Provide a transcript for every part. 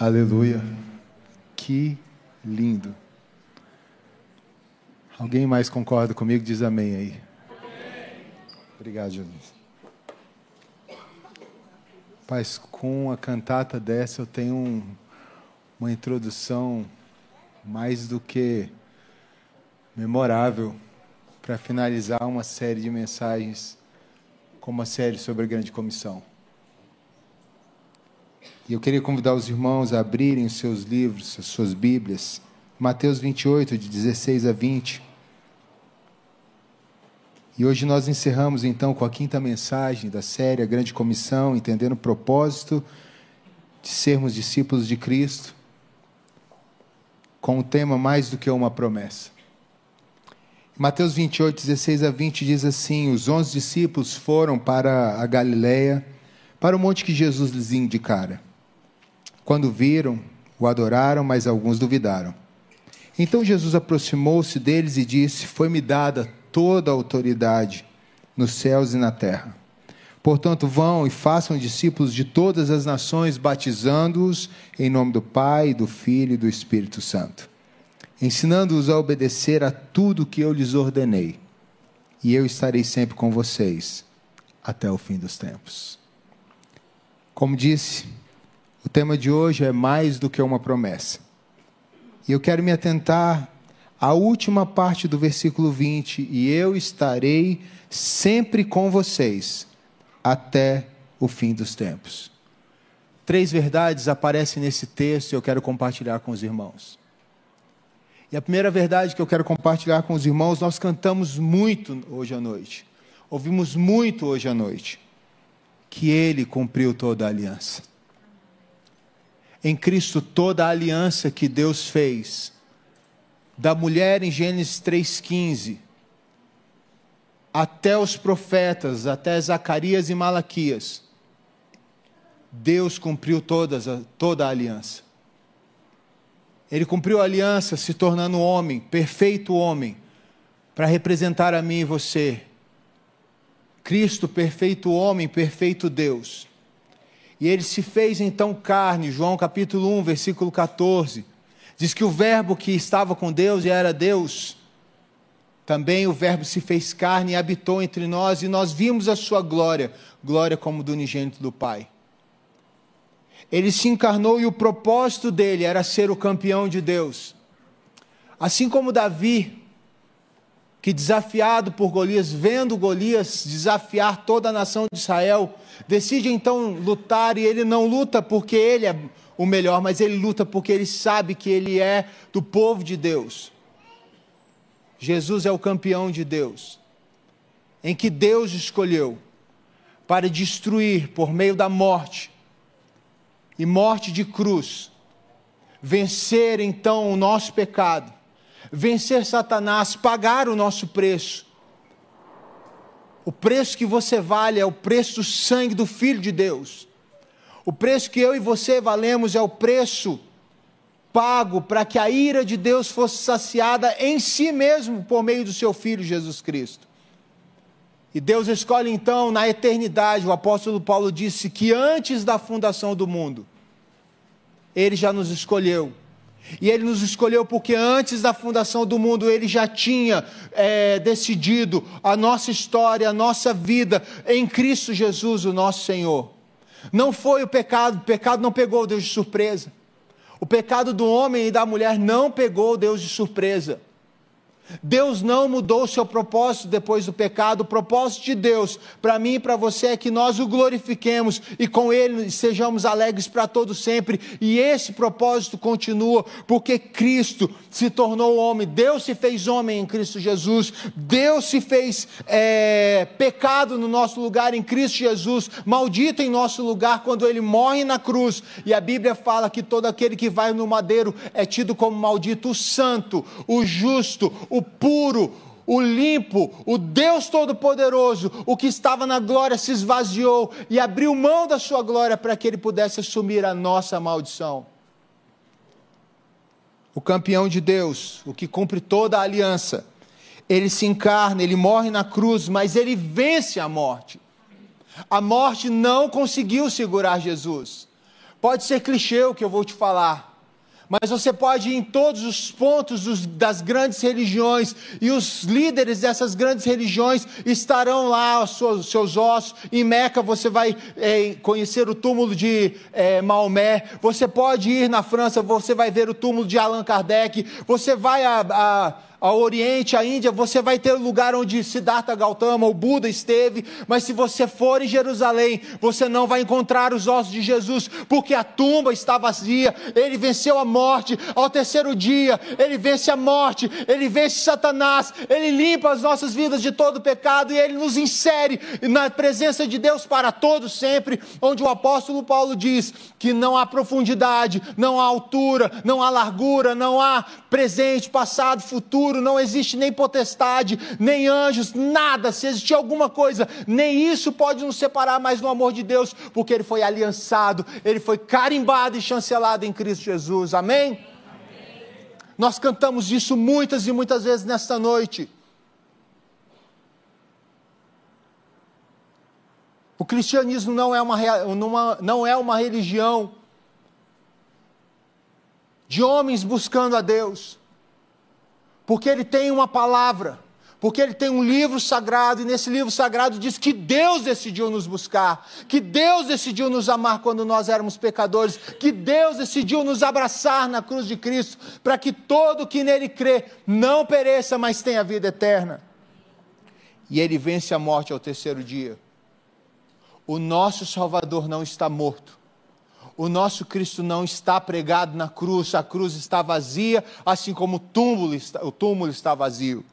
Aleluia. Que lindo. Alguém mais concorda comigo? Diz amém aí. Obrigado, Jesus. Paz, com a cantata dessa eu tenho um, uma introdução mais do que memorável para finalizar uma série de mensagens como a série sobre a grande comissão. E eu queria convidar os irmãos a abrirem os seus livros, as suas Bíblias, Mateus 28, de 16 a 20. E hoje nós encerramos então com a quinta mensagem da série A Grande Comissão, entendendo o propósito de sermos discípulos de Cristo, com o tema mais do que uma promessa. Mateus 28, 16 a 20 diz assim: Os onze discípulos foram para a Galileia, para o monte que Jesus lhes indicara. Quando viram, o adoraram, mas alguns duvidaram. Então Jesus aproximou-se deles e disse: Foi-me dada toda a autoridade nos céus e na terra. Portanto, vão e façam discípulos de todas as nações, batizando-os em nome do Pai, do Filho e do Espírito Santo, ensinando-os a obedecer a tudo que eu lhes ordenei. E eu estarei sempre com vocês até o fim dos tempos. Como disse, o tema de hoje é mais do que uma promessa. E eu quero me atentar a última parte do versículo 20, e eu estarei sempre com vocês até o fim dos tempos. Três verdades aparecem nesse texto e eu quero compartilhar com os irmãos. E a primeira verdade que eu quero compartilhar com os irmãos, nós cantamos muito hoje à noite, ouvimos muito hoje à noite, que Ele cumpriu toda a aliança. Em Cristo, toda a aliança que Deus fez da mulher em Gênesis 3,15, até os profetas, até Zacarias e Malaquias, Deus cumpriu todas, toda a aliança. Ele cumpriu a aliança se tornando homem, perfeito homem, para representar a mim e você. Cristo, perfeito homem, perfeito Deus. E ele se fez então carne, João capítulo 1, versículo 14 Diz que o Verbo que estava com Deus e era Deus, também o Verbo se fez carne e habitou entre nós, e nós vimos a sua glória, glória como do unigênito do Pai. Ele se encarnou e o propósito dele era ser o campeão de Deus. Assim como Davi, que desafiado por Golias, vendo Golias desafiar toda a nação de Israel, decide então lutar e ele não luta porque ele é o melhor, mas ele luta porque ele sabe que ele é do povo de Deus. Jesus é o campeão de Deus, em que Deus escolheu para destruir por meio da morte e morte de cruz, vencer então o nosso pecado, vencer Satanás, pagar o nosso preço. O preço que você vale é o preço do sangue do Filho de Deus. O preço que eu e você valemos é o preço pago para que a ira de Deus fosse saciada em si mesmo por meio do seu Filho Jesus Cristo. E Deus escolhe então na eternidade, o apóstolo Paulo disse que antes da fundação do mundo, Ele já nos escolheu. E Ele nos escolheu porque antes da fundação do mundo Ele já tinha é, decidido a nossa história, a nossa vida em Cristo Jesus, o nosso Senhor. Não foi o pecado, o pecado não pegou Deus de surpresa. O pecado do homem e da mulher não pegou Deus de surpresa. Deus não mudou o seu propósito depois do pecado. O propósito de Deus para mim e para você é que nós o glorifiquemos e com ele sejamos alegres para todo sempre. E esse propósito continua porque Cristo se tornou homem. Deus se fez homem em Cristo Jesus. Deus se fez é, pecado no nosso lugar em Cristo Jesus. Maldito em nosso lugar quando ele morre na cruz. E a Bíblia fala que todo aquele que vai no madeiro é tido como maldito. O santo, o justo, o o puro, o limpo, o Deus Todo-Poderoso, o que estava na glória se esvaziou e abriu mão da sua glória para que ele pudesse assumir a nossa maldição. O campeão de Deus, o que cumpre toda a aliança, ele se encarna, ele morre na cruz, mas ele vence a morte. A morte não conseguiu segurar Jesus Pode ser clichê o que eu vou te falar, mas você pode ir em todos os pontos dos, das grandes religiões, e os líderes dessas grandes religiões estarão lá, os seus, seus ossos. Em Meca você vai é, conhecer o túmulo de é, Maomé, você pode ir na França, você vai ver o túmulo de Allan Kardec, você vai a, a ao Oriente, à Índia, você vai ter o lugar onde Siddhartha Gautama, o Buda, esteve, mas se você for em Jerusalém, você não vai encontrar os ossos de Jesus, porque a tumba está vazia, ele venceu a morte, ao terceiro dia, ele vence a morte, ele vence Satanás, ele limpa as nossas vidas de todo pecado e ele nos insere na presença de Deus para todos sempre, onde o apóstolo Paulo diz que não há profundidade, não há altura, não há largura, não há presente, passado, futuro futuro, não existe nem potestade, nem anjos, nada. Se existir alguma coisa, nem isso pode nos separar mais do amor de Deus, porque ele foi aliançado, ele foi carimbado e chancelado em Cristo Jesus. Amém? Amém. Nós cantamos isso muitas e muitas vezes nesta noite. O cristianismo não é uma, não é uma religião de homens buscando a Deus porque ele tem uma palavra, porque ele tem um livro sagrado, e nesse livro sagrado diz que Deus decidiu nos buscar, que Deus decidiu nos amar quando nós éramos pecadores, que Deus decidiu nos abraçar na cruz de Cristo, para que todo que nele crê não pereça, mas tenha vida eterna. E ele vence a morte ao terceiro dia. O nosso Salvador não está morto o nosso Cristo não está pregado na cruz, a cruz está vazia, assim como o túmulo está, o túmulo está vazio.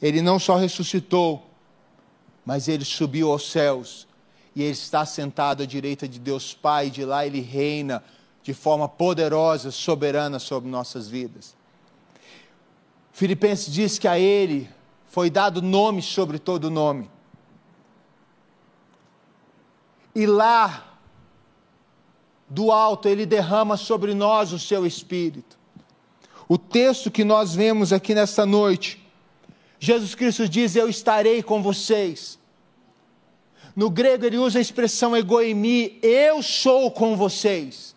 Ele não só ressuscitou, mas ele subiu aos céus e ele está sentado à direita de Deus Pai, de lá ele reina de forma poderosa, soberana sobre nossas vidas. Filipenses diz que a ele foi dado nome sobre todo nome. E lá do alto, ele derrama sobre nós o seu espírito. O texto que nós vemos aqui nesta noite, Jesus Cristo diz: Eu estarei com vocês. No grego ele usa a expressão egoimi, eu sou com vocês.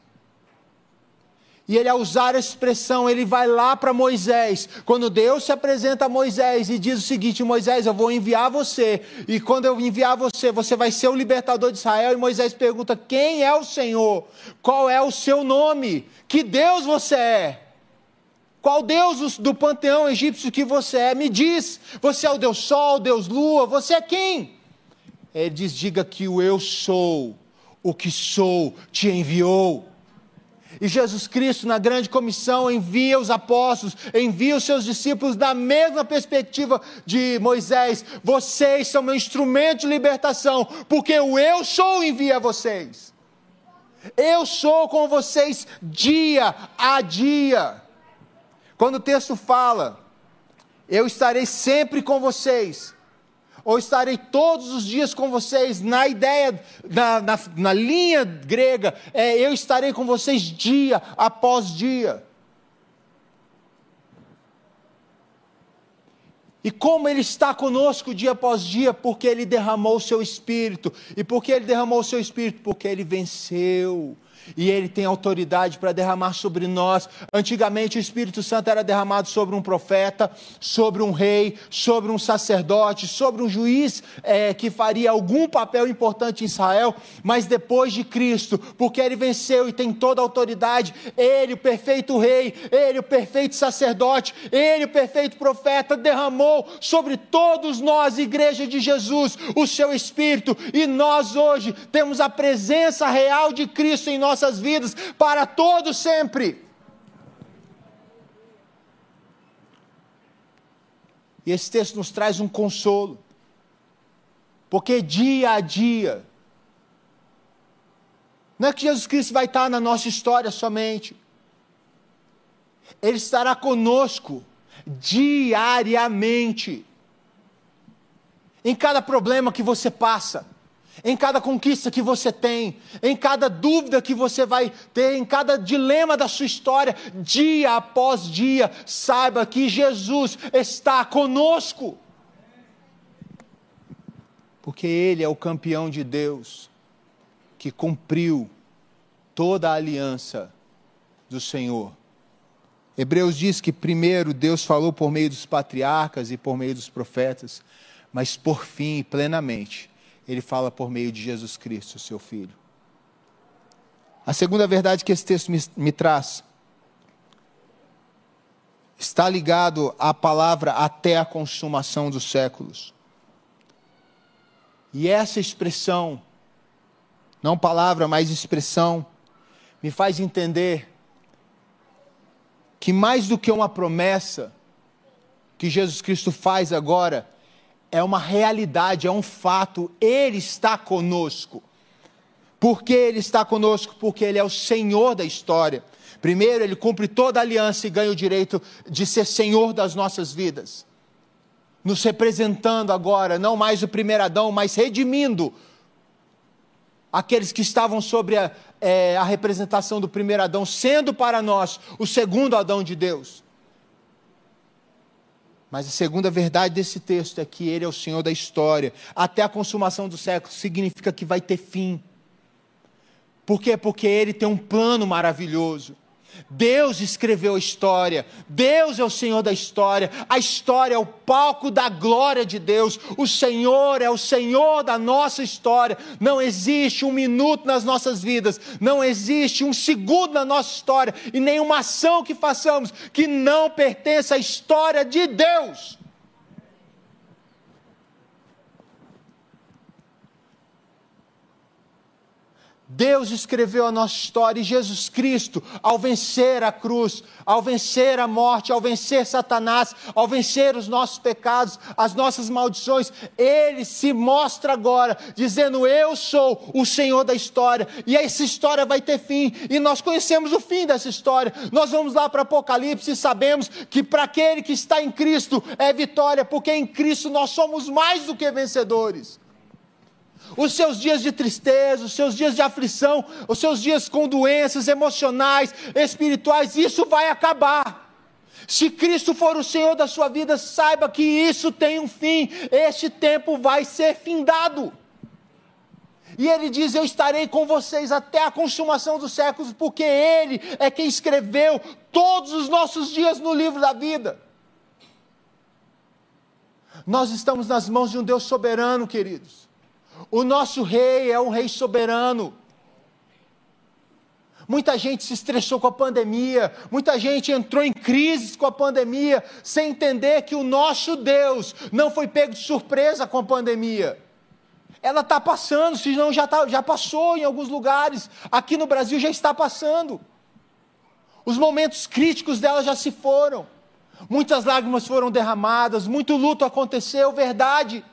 E ele, ao usar a expressão, ele vai lá para Moisés. Quando Deus se apresenta a Moisés e diz o seguinte: Moisés, eu vou enviar você. E quando eu enviar você, você vai ser o libertador de Israel. E Moisés pergunta: Quem é o Senhor? Qual é o seu nome? Que Deus você é? Qual Deus do panteão egípcio que você é? Me diz. Você é o Deus Sol, Deus Lua? Você é quem? Ele diz: Diga que o eu sou, o que sou, te enviou. E Jesus Cristo, na grande comissão, envia os apóstolos, envia os seus discípulos da mesma perspectiva de Moisés: vocês são meu instrumento de libertação, porque o eu sou envia vocês. Eu sou com vocês dia a dia. Quando o texto fala, eu estarei sempre com vocês ou estarei todos os dias com vocês, na ideia, na, na, na linha grega, é eu estarei com vocês dia após dia. E como Ele está conosco dia após dia, porque Ele derramou o seu Espírito. E porque Ele derramou o seu Espírito? Porque Ele venceu e Ele tem autoridade para derramar sobre nós. Antigamente o Espírito Santo era derramado sobre um profeta, sobre um rei, sobre um sacerdote, sobre um juiz é, que faria algum papel importante em Israel, mas depois de Cristo, porque Ele venceu e tem toda a autoridade, Ele, o perfeito rei, Ele, o perfeito sacerdote, Ele, o perfeito profeta, derramou sobre todos nós, igreja de Jesus, o seu Espírito, e nós hoje temos a presença real de Cristo em nós nossas vidas para todo sempre. E esse texto nos traz um consolo, porque dia a dia, não é que Jesus Cristo vai estar na nossa história somente, Ele estará conosco diariamente, em cada problema que você passa, em cada conquista que você tem, em cada dúvida que você vai ter, em cada dilema da sua história, dia após dia, saiba que Jesus está conosco. Porque Ele é o campeão de Deus, que cumpriu toda a aliança do Senhor. Hebreus diz que primeiro Deus falou por meio dos patriarcas e por meio dos profetas, mas por fim plenamente, ele fala por meio de Jesus Cristo, seu Filho. A segunda verdade que esse texto me, me traz está ligado à palavra até a consumação dos séculos. E essa expressão, não palavra, mas expressão, me faz entender que mais do que uma promessa que Jesus Cristo faz agora, é uma realidade, é um fato, Ele está conosco. Por que Ele está conosco? Porque Ele é o Senhor da história. Primeiro, Ele cumpre toda a aliança e ganha o direito de ser Senhor das nossas vidas. Nos representando agora, não mais o primeiro Adão, mas redimindo aqueles que estavam sobre a, é, a representação do primeiro Adão, sendo para nós o segundo Adão de Deus. Mas a segunda verdade desse texto é que Ele é o Senhor da história. Até a consumação do século significa que vai ter fim. Por quê? Porque Ele tem um plano maravilhoso. Deus escreveu a história, Deus é o Senhor da história, a história é o palco da glória de Deus, o Senhor é o Senhor da nossa história. Não existe um minuto nas nossas vidas, não existe um segundo na nossa história. E nenhuma ação que façamos que não pertença à história de Deus. Deus escreveu a nossa história e Jesus Cristo, ao vencer a cruz, ao vencer a morte, ao vencer Satanás, ao vencer os nossos pecados, as nossas maldições, ele se mostra agora, dizendo: Eu sou o Senhor da história, e essa história vai ter fim, e nós conhecemos o fim dessa história. Nós vamos lá para Apocalipse e sabemos que para aquele que está em Cristo é vitória, porque em Cristo nós somos mais do que vencedores os seus dias de tristeza, os seus dias de aflição, os seus dias com doenças emocionais, espirituais, isso vai acabar. Se Cristo for o Senhor da sua vida, saiba que isso tem um fim, este tempo vai ser findado. E ele diz: Eu estarei com vocês até a consumação dos séculos, porque Ele é quem escreveu todos os nossos dias no livro da vida. Nós estamos nas mãos de um Deus soberano, queridos. O nosso rei é um rei soberano. Muita gente se estressou com a pandemia, muita gente entrou em crise com a pandemia, sem entender que o nosso Deus não foi pego de surpresa com a pandemia. Ela está passando, se não já, tá, já passou em alguns lugares, aqui no Brasil já está passando. Os momentos críticos dela já se foram. Muitas lágrimas foram derramadas, muito luto aconteceu, verdade.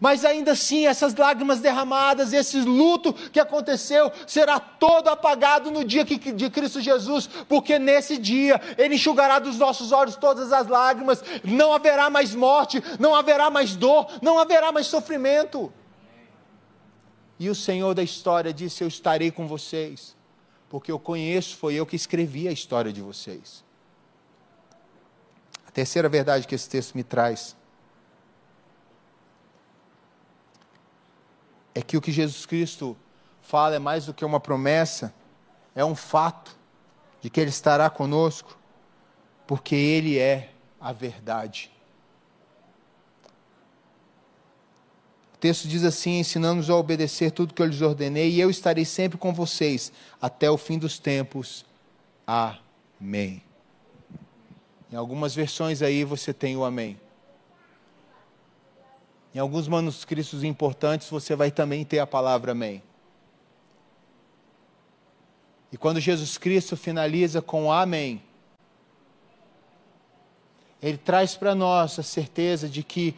Mas ainda assim, essas lágrimas derramadas, esse luto que aconteceu, será todo apagado no dia de Cristo Jesus, porque nesse dia Ele enxugará dos nossos olhos todas as lágrimas, não haverá mais morte, não haverá mais dor, não haverá mais sofrimento. E o Senhor da história disse: Eu estarei com vocês, porque eu conheço, foi eu que escrevi a história de vocês. A terceira verdade que esse texto me traz é que o que Jesus Cristo fala é mais do que uma promessa, é um fato de que Ele estará conosco, porque Ele é a verdade. O texto diz assim: ensinando-nos a obedecer tudo que eu lhes ordenei, e eu estarei sempre com vocês até o fim dos tempos. Amém. Em algumas versões aí você tem o amém. Em alguns manuscritos importantes você vai também ter a palavra amém. E quando Jesus Cristo finaliza com amém, ele traz para nós a certeza de que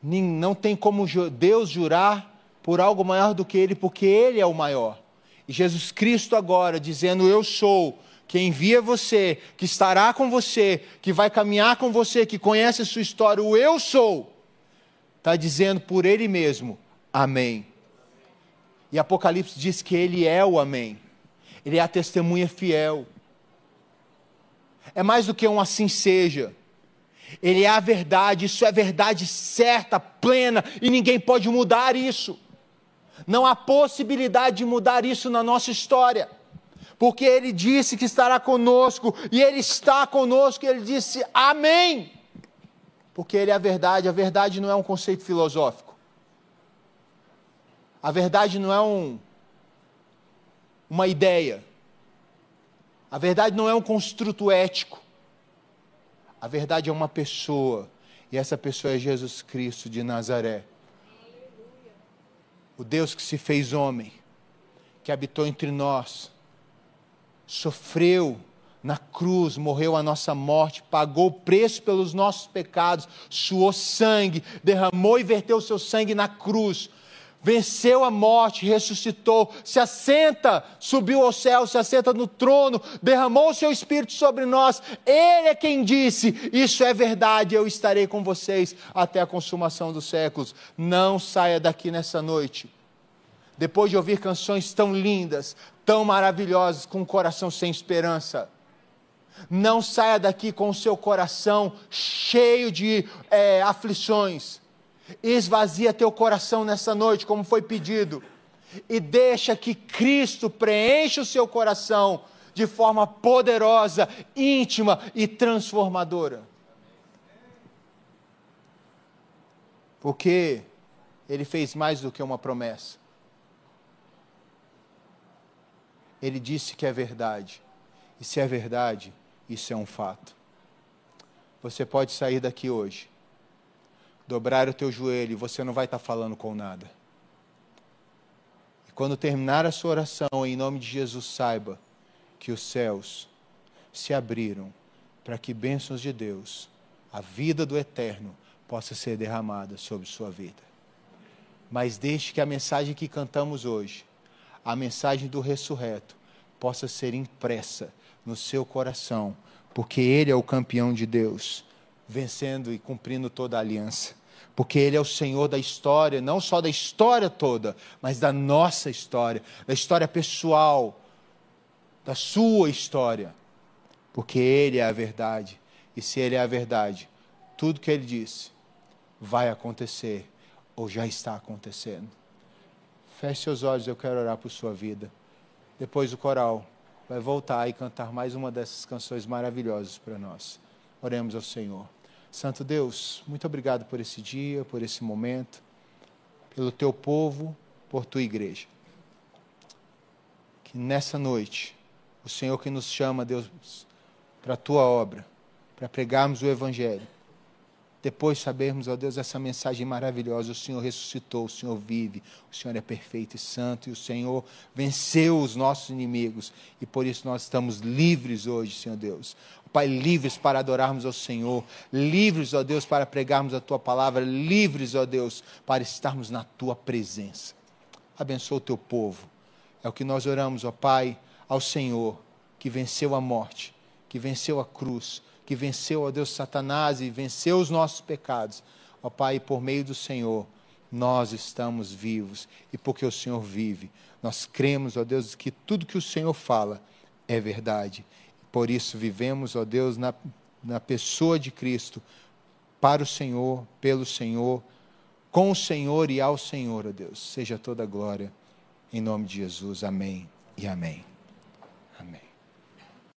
não tem como Deus jurar por algo maior do que Ele, porque Ele é o maior. E Jesus Cristo agora dizendo: Eu sou, que envia você, que estará com você, que vai caminhar com você, que conhece a sua história, o Eu sou está dizendo por ele mesmo: Amém. E Apocalipse diz que ele é o Amém. Ele é a testemunha fiel. É mais do que um assim seja. Ele é a verdade, isso é verdade certa, plena, e ninguém pode mudar isso. Não há possibilidade de mudar isso na nossa história. Porque ele disse que estará conosco, e ele está conosco, e ele disse amém. Porque ele é a verdade, a verdade não é um conceito filosófico. A verdade não é um, uma ideia. A verdade não é um construto ético. A verdade é uma pessoa, e essa pessoa é Jesus Cristo de Nazaré. O Deus que se fez homem, que habitou entre nós, sofreu na cruz, morreu a nossa morte, pagou o preço pelos nossos pecados, suou sangue, derramou e verteu o seu sangue na cruz, venceu a morte, ressuscitou, se assenta, subiu ao céu, se assenta no trono, derramou o seu espírito sobre nós. Ele é quem disse: Isso é verdade, eu estarei com vocês até a consumação dos séculos. Não saia daqui nessa noite. Depois de ouvir canções tão lindas, tão maravilhosas, com um coração sem esperança. Não saia daqui com o seu coração cheio de é, aflições Esvazia teu coração nessa noite, como foi pedido, e deixa que Cristo preencha o seu coração de forma poderosa, íntima e transformadora. Porque ele fez mais do que uma promessa. Ele disse que é verdade. E se é verdade, isso é um fato. Você pode sair daqui hoje dobrar o teu joelho e você não vai estar falando com nada. E quando terminar a sua oração, em nome de Jesus, saiba que os céus se abriram para que bênçãos de Deus, a vida do eterno, possa ser derramada sobre sua vida. Mas deixe que a mensagem que cantamos hoje, a mensagem do ressurreto, possa ser impressa no seu coração, porque Ele é o campeão de Deus vencendo e cumprindo toda a aliança. Porque Ele é o Senhor da história, não só da história toda, mas da nossa história, da história pessoal, da sua história. Porque Ele é a verdade. E se Ele é a verdade, tudo que Ele disse vai acontecer ou já está acontecendo. Feche seus olhos, eu quero orar por sua vida. Depois o coral vai voltar e cantar mais uma dessas canções maravilhosas para nós. Oremos ao Senhor. Santo Deus, muito obrigado por esse dia, por esse momento, pelo teu povo, por tua igreja. Que nessa noite, o Senhor que nos chama, Deus, para a tua obra, para pregarmos o Evangelho, depois sabermos, ó Deus, essa mensagem maravilhosa: o Senhor ressuscitou, o Senhor vive, o Senhor é perfeito e santo, e o Senhor venceu os nossos inimigos, e por isso nós estamos livres hoje, Senhor Deus. Pai, livres para adorarmos ao Senhor, livres, ó Deus, para pregarmos a tua palavra, livres, ó Deus, para estarmos na tua presença. Abençoa o teu povo. É o que nós oramos, ó Pai, ao Senhor, que venceu a morte, que venceu a cruz, que venceu, ó Deus, Satanás e venceu os nossos pecados. Ó Pai, por meio do Senhor, nós estamos vivos. E porque o Senhor vive, nós cremos, ó Deus, que tudo que o Senhor fala é verdade por isso vivemos, ó Deus, na, na pessoa de Cristo, para o Senhor, pelo Senhor, com o Senhor e ao Senhor, ó Deus. Seja toda a glória. Em nome de Jesus. Amém e amém.